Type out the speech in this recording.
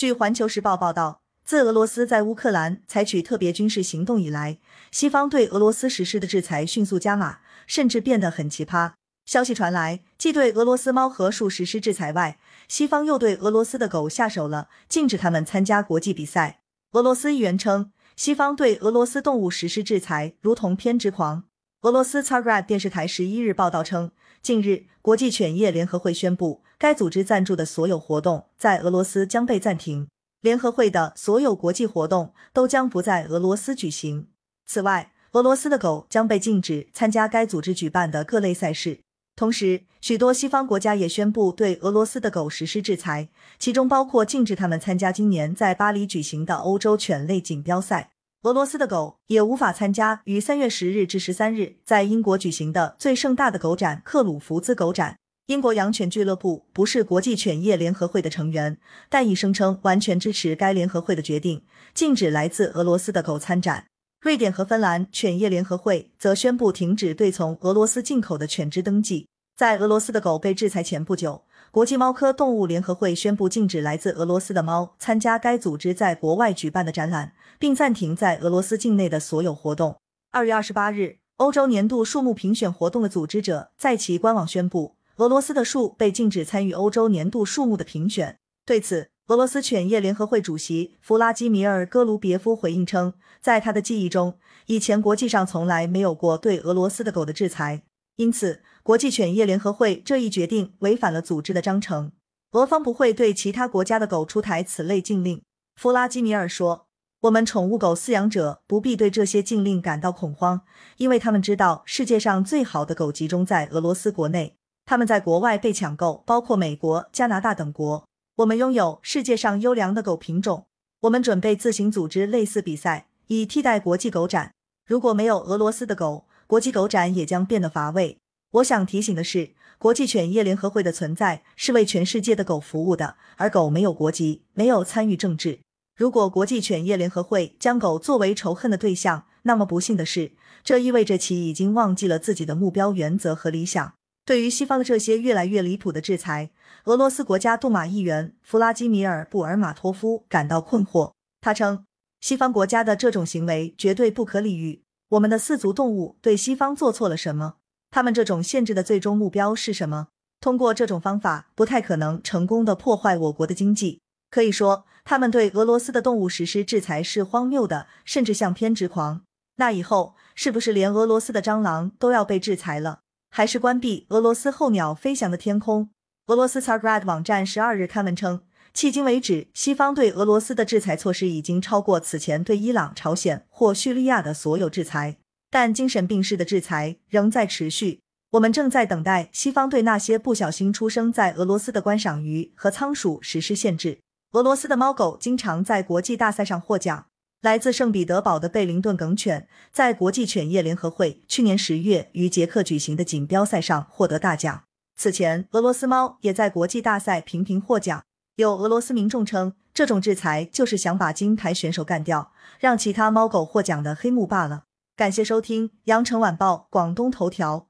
据环球时报报道，自俄罗斯在乌克兰采取特别军事行动以来，西方对俄罗斯实施的制裁迅速加码，甚至变得很奇葩。消息传来，既对俄罗斯猫和树实施制裁外，西方又对俄罗斯的狗下手了，禁止他们参加国际比赛。俄罗斯议员称，西方对俄罗斯动物实施制裁如同偏执狂。俄罗斯 Tsargrad 电视台十一日报道称，近日国际犬业联合会宣布。该组织赞助的所有活动在俄罗斯将被暂停，联合会的所有国际活动都将不在俄罗斯举行。此外，俄罗斯的狗将被禁止参加该组织举办的各类赛事。同时，许多西方国家也宣布对俄罗斯的狗实施制裁，其中包括禁止他们参加今年在巴黎举行的欧洲犬类锦标赛。俄罗斯的狗也无法参加于三月十日至十三日在英国举行的最盛大的狗展——克鲁福兹狗展。英国养犬俱乐部不是国际犬业联合会的成员，但已声称完全支持该联合会的决定，禁止来自俄罗斯的狗参展。瑞典和芬兰犬业联合会则宣布停止对从俄罗斯进口的犬只登记。在俄罗斯的狗被制裁前不久，国际猫科动物联合会宣布禁止来自俄罗斯的猫参加该组织在国外举办的展览，并暂停在俄罗斯境内的所有活动。二月二十八日，欧洲年度树木评选活动的组织者在其官网宣布。俄罗斯的树被禁止参与欧洲年度树木的评选。对此，俄罗斯犬业联合会主席弗拉基米尔·戈卢别夫回应称，在他的记忆中，以前国际上从来没有过对俄罗斯的狗的制裁，因此国际犬业联合会这一决定违反了组织的章程。俄方不会对其他国家的狗出台此类禁令。弗拉基米尔说：“我们宠物狗饲养者不必对这些禁令感到恐慌，因为他们知道世界上最好的狗集中在俄罗斯国内。”他们在国外被抢购，包括美国、加拿大等国。我们拥有世界上优良的狗品种。我们准备自行组织类似比赛，以替代国际狗展。如果没有俄罗斯的狗，国际狗展也将变得乏味。我想提醒的是，国际犬业联合会的存在是为全世界的狗服务的，而狗没有国籍，没有参与政治。如果国际犬业联合会将狗作为仇恨的对象，那么不幸的是，这意味着其已经忘记了自己的目标、原则和理想。对于西方的这些越来越离谱的制裁，俄罗斯国家杜马议员弗拉基米尔·布尔马托夫感到困惑。他称，西方国家的这种行为绝对不可理喻。我们的四足动物对西方做错了什么？他们这种限制的最终目标是什么？通过这种方法，不太可能成功的破坏我国的经济。可以说，他们对俄罗斯的动物实施制裁是荒谬的，甚至像偏执狂。那以后，是不是连俄罗斯的蟑螂都要被制裁了？还是关闭俄罗斯候鸟飞翔的天空。俄罗斯 Tsargrad 网站十二日刊文称，迄今为止，西方对俄罗斯的制裁措施已经超过此前对伊朗、朝鲜或叙利亚的所有制裁，但精神病式的制裁仍在持续。我们正在等待西方对那些不小心出生在俄罗斯的观赏鱼和仓鼠实施限制。俄罗斯的猫狗经常在国际大赛上获奖。来自圣彼得堡的贝灵顿梗犬，在国际犬业联合会去年十月于捷克举行的锦标赛上获得大奖。此前，俄罗斯猫也在国际大赛频频获奖。有俄罗斯民众称，这种制裁就是想把金牌选手干掉，让其他猫狗获奖的黑幕罢了。感谢收听羊城晚报广东头条。